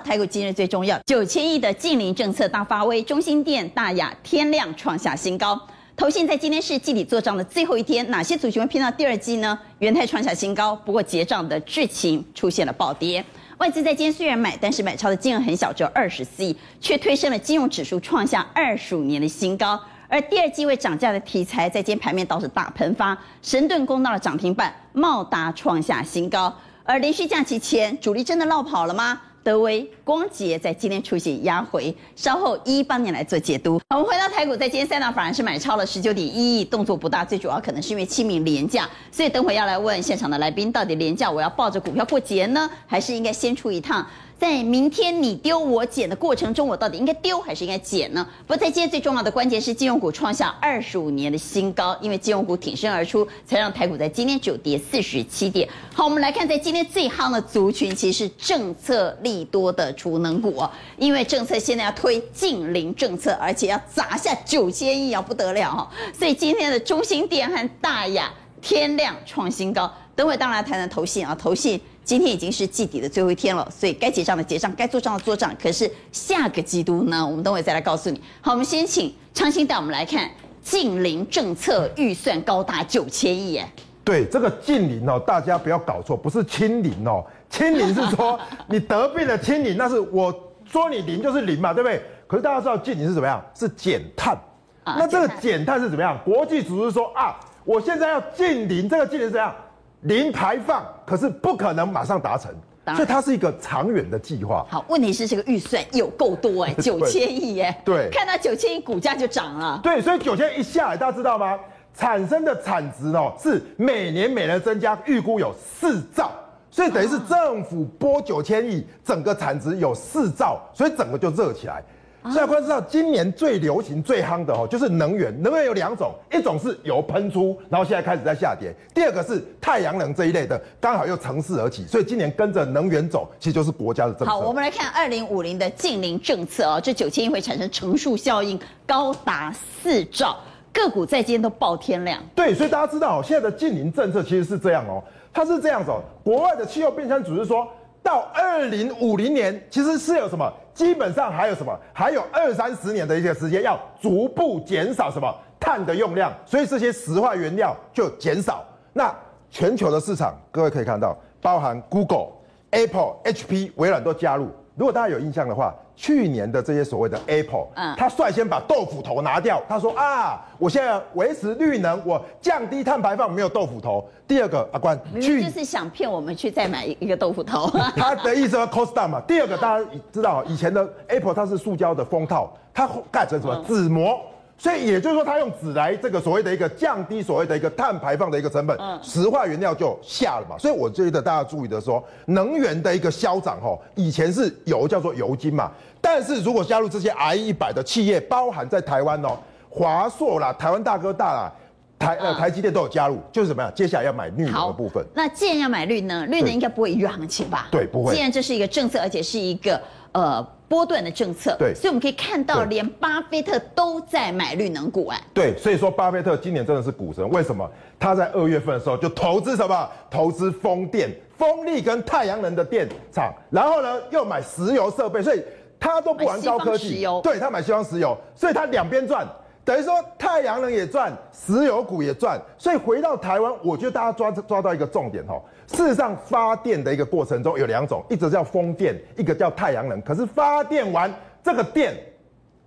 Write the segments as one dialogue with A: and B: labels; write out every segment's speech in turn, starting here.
A: 台股今日最重要，九千亿的净零政策大发威，中心店、大亚、天亮创下新高。投信在今天是季底做账的最后一天，哪些族群会拼到第二季呢？元泰创下新高，不过结账的剧情出现了暴跌。外资在今天虽然买，但是买超的金额很小，只有二十四亿，却推升了金融指数创下二十五年的新高。而第二季会涨价的题材，在今天盘面倒是大喷发，神盾攻到了涨停板，茂达创下新高。而连续假期前，主力真的落跑了吗？德威光洁在今天出现压回，稍后一一帮你来做解读。我们回到台股，在今天三大反而是买超了十九点一亿，动作不大，最主要可能是因为清明廉价，所以等会要来问现场的来宾，到底廉价我要抱着股票过节呢，还是应该先出一趟？在明天你丢我捡的过程中，我到底应该丢还是应该捡呢？不过在今天最重要的关键是金融股创下二十五年的新高，因为金融股挺身而出，才让台股在今天九跌四十七点。好，我们来看在今天最夯的族群，其实是政策利多的储能股哦，因为政策现在要推近零政策，而且要砸下九千亿啊，不得了哈！所以今天的中心电和大亚、天亮创新高。等会当然谈谈投信啊，投信。今天已经是季底的最后一天了，所以该结账的结账，该做账的做账。可是下个季度呢，我们等会再来告诉你。好，我们先请昌兴带我们来看净零政策预算高达九千亿耶。
B: 对，这个净零哦，大家不要搞错，不是清零哦，清零是说你得病了清零，那是我说你零就是零嘛，对不对？可是大家知道净零是怎么样？是减碳。啊、那这个减碳是怎么样？国际组织说啊，我现在要净零，这个净零是怎样？零排放，可是不可能马上达成，所以它是一个长远的计划。
A: 好，问题是这个预算有够多 哎，九千亿哎，
B: 对，
A: 看到九千亿股价就涨了。
B: 对，所以九千亿一下来，大家知道吗？产生的产值哦，是每年每年增加，预估有四兆，所以等于是政府拨九千亿，整个产值有四兆，所以整个就热起来。现在观知道，今年最流行、最夯的哦，就是能源。能源有两种，一种是油喷出，然后现在开始在下跌；第二个是太阳能这一类的，刚好又乘势而起。所以今年跟着能源走，其实就是国家的政策。
A: 好，我们来看二零五零的净零政策哦，这九千亿会产生乘数效应，高达四兆，个股在今天都爆天量。
B: 对，所以大家知道哦，现在的净零政策其实是这样哦，它是这样子哦。国外的气候变迁组织说到二零五零年，其实是有什么？基本上还有什么？还有二三十年的一些时间，要逐步减少什么碳的用量，所以这些石化原料就减少。那全球的市场，各位可以看到，包含 Google、Apple、HP、微软都加入。如果大家有印象的话，去年的这些所谓的 Apple，嗯，他率先把豆腐头拿掉。他说啊，我现在维持绿能，我降低碳排放，没有豆腐头。第二个阿关，
A: 去就是想骗我们去再买一个豆腐头。
B: 他的意思说 cost down 嘛。第二个大家知道，以前的 Apple 它是塑胶的封套，它盖成什么纸膜。所以也就是说，他用纸来这个所谓的一个降低所谓的一个碳排放的一个成本，嗯，石化原料就下了嘛。所以我觉得大家注意的说，能源的一个消长吼，以前是油叫做油金嘛，但是如果加入这些 I 一百的企业，包含在台湾哦，华硕啦、台湾大哥大啦、台呃台积电都有加入，就是怎么样？接下来要买绿能的部分。
A: 那既然要买绿能，绿能应该不会逾越行情吧？
B: 对，不会。
A: 既然这是一个政策，而且是一个呃。波段的政策，
B: 对，
A: 所以我们可以看到，连巴菲特都在买绿能股哎。
B: 对，所以说巴菲特今年真的是股神，为什么？他在二月份的时候就投资什么？投资风电、风力跟太阳能的电厂，然后呢又买石油设备，所以他都不玩高科技。对，他买西方石油，所以他两边赚。等于说太阳能也赚，石油股也赚，所以回到台湾，我觉得大家抓抓到一个重点哈。事实上，发电的一个过程中有两种，一个叫风电，一个叫太阳能。可是发电完这个电，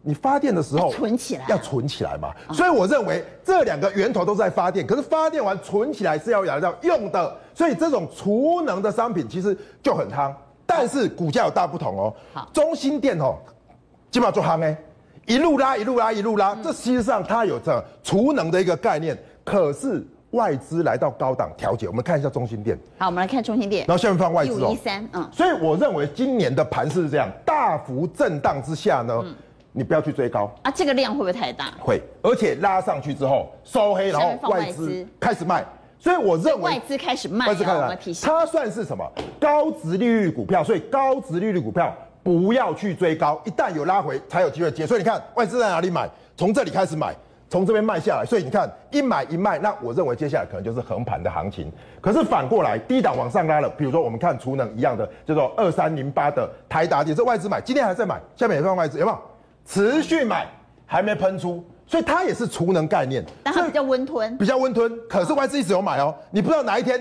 B: 你发电的时候
A: 存起来，
B: 要存起来嘛。所以我认为这两个源头都在发电，可是发电完存起来是要要要用的，所以这种储能的商品其实就很夯。但是股价有大不同哦。好，中心电哦，基本上做夯哎。一路拉，一路拉，一路拉，这实际上它有这储能的一个概念，可是外资来到高档调节。我们看一下中心店。
A: 好，我们来看中心店。
B: 然后下面放外资哦。
A: 一三，嗯。
B: 所以我认为今年的盘势是这样，大幅震荡之下呢，嗯、你不要去追高
A: 啊。这个量会不会太大？
B: 会，而且拉上去之后收黑，然后外资开始卖。所以我认为
A: 外资开始卖，外资开始卖，
B: 它算是什么？高值利率股票，所以高值利率股票。不要去追高，一旦有拉回才有机会接。所以你看外资在哪里买？从这里开始买，从这边卖下来，所以你看一买一卖，那我认为接下来可能就是横盘的行情。可是反过来低档往上拉了，比如说我们看储能一样的，叫做二三零八的台达电，这外资买，今天还在买，下面也放外资，有没有？持续买，还没喷出，所以它也是储能概念，
A: 但它比较温吞，
B: 比较温吞。可是外资一直有买哦，你不知道哪一天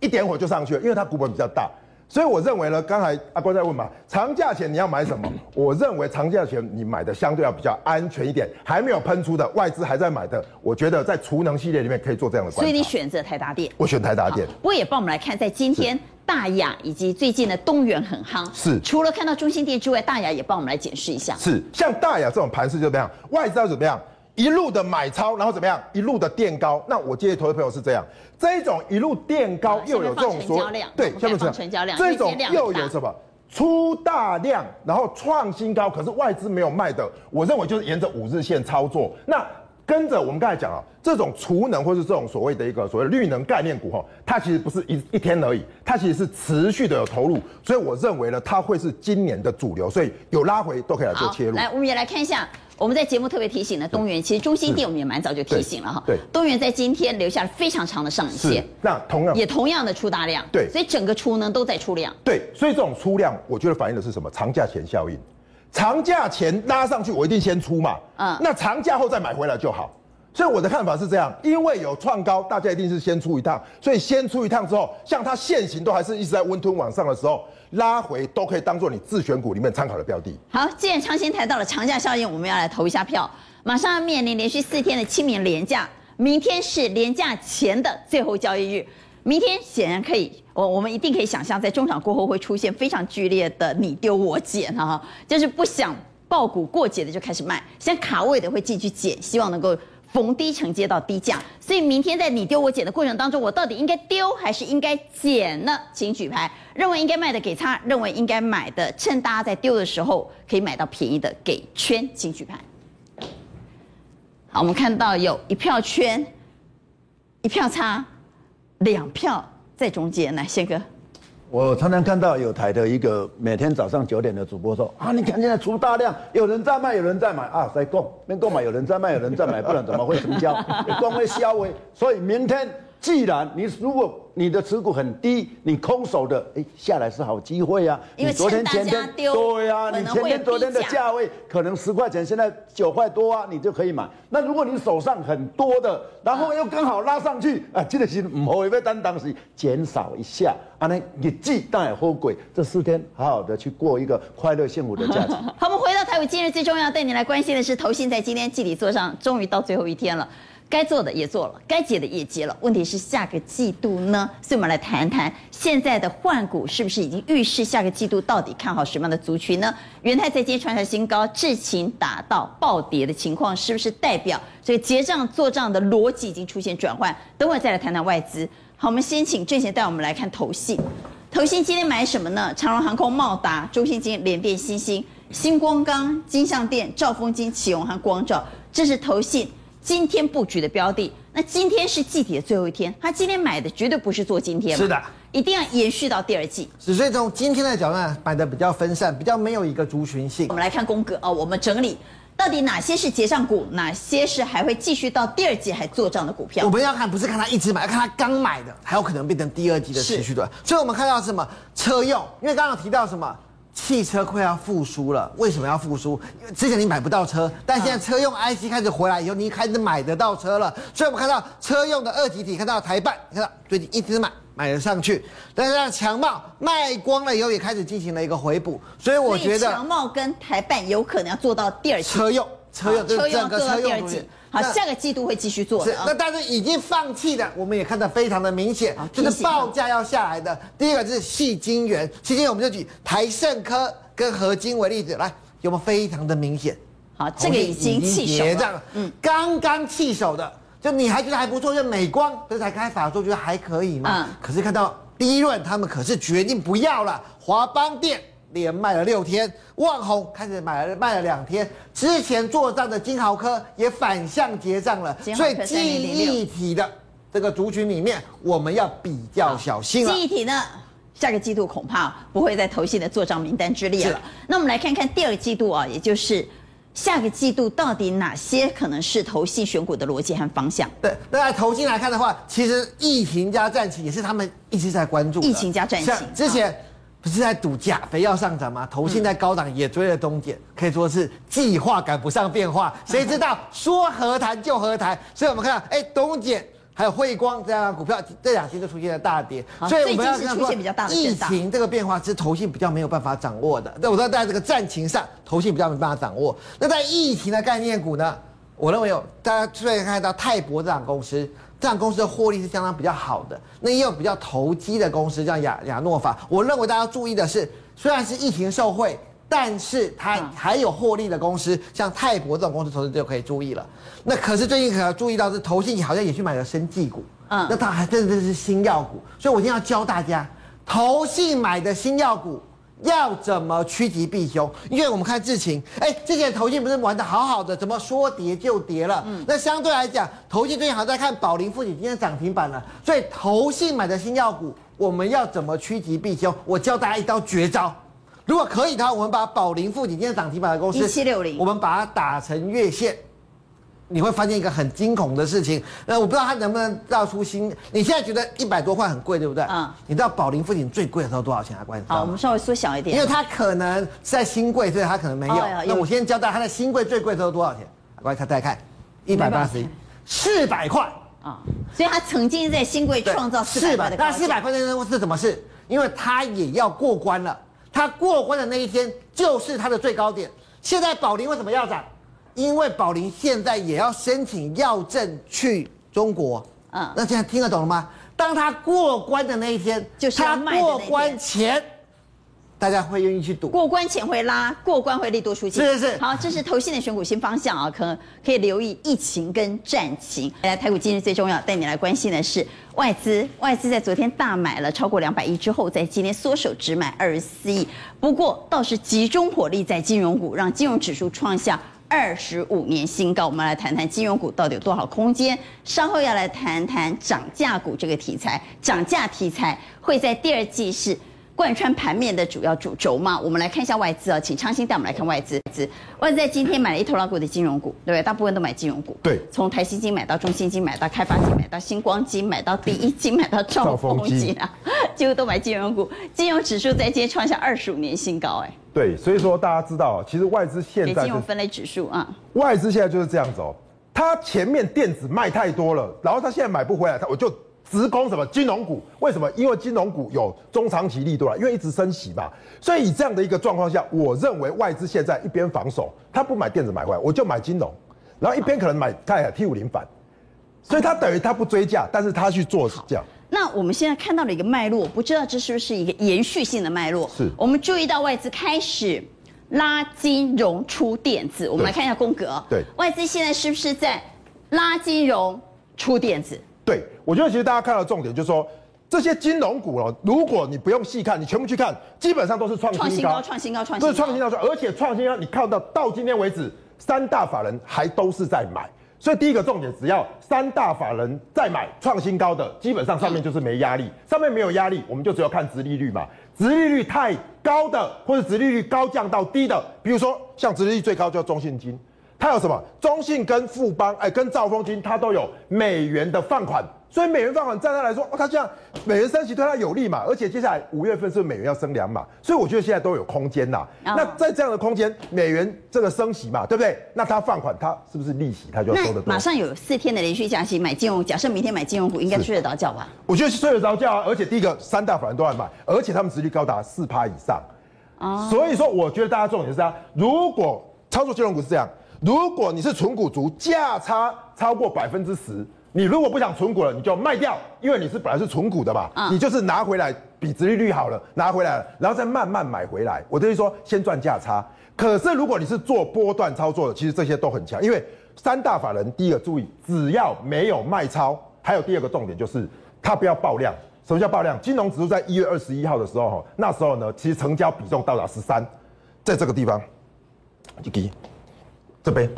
B: 一点火就上去了，因为它股本比较大。所以我认为呢，刚才阿关在问嘛，长假前你要买什么？我认为长假前你买的相对要比较安全一点，还没有喷出的外资还在买的，我觉得在储能系列里面可以做这样的观察。
A: 所以你选择台达电，
B: 我选台达电。
A: 不过也帮我们来看，在今天大雅以及最近的东元很夯，
B: 是
A: 除了看到中心电之外，大雅也帮我们来检视一下。
B: 是像大雅这种盘势就怎么样？外资要怎么样？一路的买超，然后怎么样？一路的垫高。那我建议投资朋友是这样：这一种一路垫高，又有这种说，对，下面
A: 成交量，
B: 这种又有什么？出大量，然后创新高，可是外资没有卖的。我认为就是沿着五日线操作。那跟着我们刚才讲啊，这种储能或是这种所谓的一个所谓绿能概念股哈，它其实不是一一天而已，它其实是持续的有投入。所以我认为呢，它会是今年的主流。所以有拉回都可以来做切入。
A: 来，我们也来看一下。我们在节目特别提醒了东元，其实中兴电我们也蛮早就提醒了哈。
B: 对，
A: 东元在今天留下了非常长的上影线。
B: 那同样
A: 也同样的出大量。
B: 对，
A: 所以整个出能都在出量。
B: 对，所以这种出量，我觉得反映的是什么？长假前效应。长假前拉上去，我一定先出嘛。嗯。那长假后再买回来就好。所以我的看法是这样，因为有创高，大家一定是先出一趟。所以先出一趟之后，像它现行都还是一直在温吞往上的时候。拉回都可以当做你自选股里面参考的标的。
A: 好，既然长线谈到了长假效应，我们要来投一下票。马上要面临连续四天的清明连假，明天是连假前的最后交易日。明天显然可以，我我们一定可以想象，在中场过后会出现非常剧烈的你丢我捡哈，就是不想抱股过节的就开始卖，想卡位的会继续捡，希望能够。逢低承接到低价，所以明天在你丢我捡的过程当中，我到底应该丢还是应该捡呢？请举牌，认为应该卖的给叉，认为应该买的，趁大家在丢的时候可以买到便宜的给圈，请举牌。好，我们看到有一票圈，一票叉，两票在中间，呢宪哥。
C: 我常常看到有台的一个每天早上九点的主播说啊，你看现在出大量，有人在卖，有人在买啊，在供，没购买，有人在卖，有人在买，不然怎么会成交？光会消微，所以明天。既然你如果你的持股很低，你空手的，哎，下来是好机会啊。
A: 因为
C: 昨天前天对啊，你前天昨天的价位可能十块钱，现在九块多啊，你就可以买。那如果你手上很多的，然后又刚好拉上去啊，记得是唔好，因单当时减少一下啊，那你既当然后悔，这四天好好的去过一个快乐幸福的假期。
A: 好，我们回到台股，今日最重要带你来关心的是，投信在今天季底作上，终于到最后一天了。该做的也做了，该结的也结了。问题是下个季度呢？所以我们来谈谈现在的换股是不是已经预示下个季度到底看好什么样的族群呢？元泰在今天创下新高，智勤达到暴跌的情况，是不是代表这个结账做账的逻辑已经出现转换？等会再来谈谈外资。好，我们先请郑贤带我们来看投信。投信今天买什么呢？长荣航空、茂达、中信金、联电、新兴、新光钢、金像电、兆丰金、启荣和光照，这是投信。今天布局的标的，那今天是季底的最后一天，他今天买的绝对不是做今天，
D: 是的，
A: 一定要延续到第二季。
D: 所以从今天的角度呢，买的比较分散，比较没有一个族群性。
A: 我们来看宫格哦，我们整理到底哪些是结账股，哪些是还会继续到第二季还做账的股票。
D: 我们要看不是看他一直买，要看他刚买的，还有可能变成第二季的持续的。所以我们看到什么车用，因为刚刚提到什么。汽车快要复苏了，为什么要复苏？因为之前你买不到车，但现在车用 IC 开始回来以后，你开始买得到车了。所以我们看到车用的二级体，看到台办，看到最近一直买买了上去，但是让强茂卖光了以后，也开始进行了一个回补。所以我觉得
A: 强茂跟台办有可能要做到第二季
D: 车用，车用车用做到第二季。
A: 好，下个季度会继续做的。
D: 是，那但是已经放弃的，我们也看得非常的明显，就是报价要下来的。第一个是矽晶圆，矽晶圆我们就举台盛科跟合金为例子来，有没有非常的明显？
A: 好，这个已经弃手了。
D: 嗯，刚刚弃手的，就你还觉得还不错，就美光这才开法说觉得还可以嘛。嗯。可是看到第一轮他们可是决定不要了，华邦电。连卖了六天，万宏开始买了卖了两天，之前做账的金豪科也反向结账了，所以记忆体的这个族群里面，我们要比较小心了。
A: 记忆体呢，下个季度恐怕不会在投信的做账名单之列了。那我们来看看第二季度啊，也就是下个季度到底哪些可能是投信选股的逻辑和方向？
D: 对，那在投信来看的话，其实疫情加战情也是他们一直在关注。
A: 疫情加战情，
D: 之前不是在赌钾肥要上涨吗？投信在高档也追了东碱，可以说是计划赶不上变化。谁知道说和谈就和谈，所以我们看到，哎，东碱。还有汇光这样股票，这两天就出现了大跌，
A: 所以我们要是出现比较大的
D: 疫情这个变化是投信比较没有办法掌握的。那我说在这个战情上，投信比较没办法掌握。那在疫情的概念股呢？我认为有大家可以看到泰博这档公司，这样公司的获利是相当比较好的。那也有比较投机的公司，像亚亚诺法。我认为大家要注意的是，虽然是疫情受惠。但是它还有获利的公司，像泰博这种公司，投资就可以注意了。那可是最近可要注意到是投信好像也去买了生技股，嗯，那它还真的是新药股。所以我一定要教大家，投信买的新药股要怎么趋吉避凶。因为我们看智勤，哎，之前投信不是玩的好好的，怎么说跌就跌了？嗯，那相对来讲，投信最近好像在看宝林富锦今天涨停板了。所以投信买的新药股，我们要怎么趋吉避凶？我教大家一招绝招。如果可以的话，我们把宝林富锦今天涨停板的公司
A: 一七六零，
D: 我们把它打成月线，你会发现一个很惊恐的事情。那我不知道它能不能造出新。你现在觉得一百多块很贵，对不对？嗯。你知道宝林附近最贵的时候多少钱啊？关。
A: 好，我们稍微缩小一点。
D: 因为它可能在新贵，所以它可能没有。哦、那我先交代它的新贵最贵的时候多少钱？关系，他再看，一百八十一，四百块啊。
A: 所以它曾经在新贵创造四百的。
D: 那四百块那是什么事？因为它也要过关了。它过关的那一天就是它的最高点。现在宝林为什么要涨？因为宝林现在也要申请药证去中国。嗯，那现在听得懂了吗？当他过关的那一天，就是他过关前。大家会愿意去赌，
A: 过关前会拉，过关会利多出尽。
D: 是是是，
A: 好，这是投信的选股新方向啊，可能可以留意疫情跟战情。来，台股今日最重要，带你来关心的是外资。外资在昨天大买了超过两百亿之后，在今天缩手只买二十四亿。不过倒是集中火力在金融股，让金融指数创下二十五年新高。我们来谈谈金融股到底有多少空间。稍后要来谈谈涨价股这个题材，涨价题材会在第二季是。贯穿盘面的主要主轴嘛，我们来看一下外资啊，请昌兴带我们来看外资。外资在今天买了一头拉股的金融股，对不对？大部分都买金融股。
B: 对。
A: 从台新金买到中信金，买到开发金，买到星光金，买到第一金，买到兆丰金啊，几乎都买金融股。金融指数在今天创下二十五年新高，哎。
B: 对，所以说大家知道，其实外资现在、就是、
A: 金融分类指数啊，
B: 外资现在就是这样子哦，它前面电子卖太多了，然后它现在买不回来，它我就。直攻什么金融股？为什么？因为金融股有中长期利多啊，因为一直升息嘛。所以以这样的一个状况下，我认为外资现在一边防守，他不买电子买回来，我就买金融，然后一边可能买看 T 五零反，所以他等于他不追价，但是他去做这样。
A: 那我们现在看到了一个脉络，不知道这是不是一个延续性的脉络？
B: 是。
A: 我们注意到外资开始拉金融出电子，我们来看一下宫格。
B: 对。
A: 外资现在是不是在拉金融出电子？
B: 对，我觉得其实大家看到重点就是说，这些金融股哦，如果你不用细看，你全部去看，基本上都是创新高，
A: 创新高，创新高，
B: 都是创新高，而且创新高，你看到到今天为止，三大法人还都是在买，所以第一个重点，只要三大法人再买创新高的，基本上上面就是没压力，上面没有压力，我们就只有看殖利率嘛，殖利率太高的，或者殖利率高降到低的，比如说像殖利率最高叫中信金。它有什么？中信跟富邦，哎，跟兆丰金，它都有美元的放款，所以美元放款，在它来说，哦，它这样美元升息对它有利嘛？而且接下来五月份是美元要升两码？所以我觉得现在都有空间呐。Oh. 那在这样的空间，美元这个升息嘛，对不对？那它放款，它是不是利息它就要收得多？
A: 马上有四天的连续加息，买金融，假设明天买金融股，应该睡得着觉吧？
B: 我觉得是睡得着觉啊。而且第一个，三大法人都在买，而且他们殖利率高达四趴以上。哦。Oh. 所以说，我觉得大家重点是啊，如果操作金融股是这样。如果你是纯股族，价差超过百分之十，你如果不想存股了，你就卖掉，因为你是本来是存股的嘛，嗯、你就是拿回来比值利率好了，拿回来了，然后再慢慢买回来。我等于说先赚价差。可是如果你是做波段操作的，其实这些都很强，因为三大法人第一个注意，只要没有卖超，还有第二个重点就是它不要爆量。什么叫爆量？金融指数在一月二十一号的时候，哈，那时候呢，其实成交比重到达十三，在这个地方。这边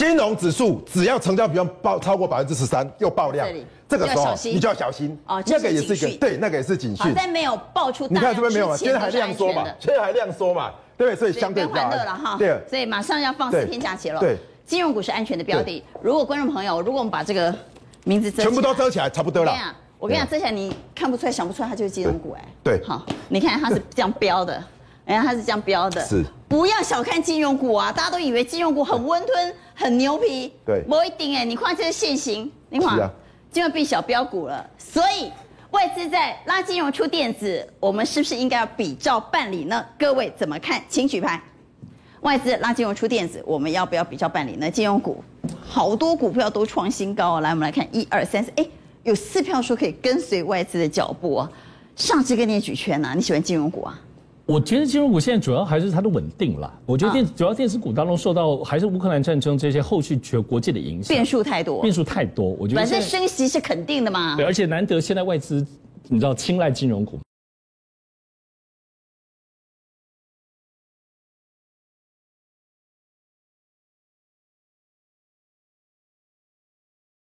B: 金融指数只要成交比重爆超过百分之十三，又爆量，这，这个时候你就要小心哦。那个也是一个对，那个也是警讯。
A: 但没有爆出，
B: 你看这边没有嘛？现在还量缩嘛？现在还量缩嘛？对，所以相对
A: 不要欢乐了哈。
B: 对，
A: 所以马上要放四天假期了。
B: 对，
A: 金融股是安全的标的。如果观众朋友，如果我们把这个名字遮
B: 全部都遮起来，差不多了。
A: 我跟你讲，遮起来你看不出来、想不出来，它就是金融股哎。
B: 对，
A: 好，你看它是这样标的，哎，它是这样标的。
B: 是。
A: 不要小看金融股啊！大家都以为金融股很温吞、很牛皮。
B: 对。
A: 不一定哎，你看这个线型，你看，就要变小标股了。所以外资在拉金融出电子，我们是不是应该要比照办理呢？各位怎么看？请举牌。外资拉金融出电子，我们要不要比照办理呢？金融股好多股票都创新高啊！来，我们来看一二三四，哎。有四票说可以跟随外资的脚步啊，上次跟你举圈呐，你喜欢金融股啊？
E: 我觉得金融股现在主要还是它的稳定啦。我觉得电主要电子股当中受到还是乌克兰战争这些后续全国际的影响，
A: 变数太多，
E: 变数太多。我觉得
A: 反正升息是肯定的嘛。
E: 对，而且难得现在外资你知道青睐金融股，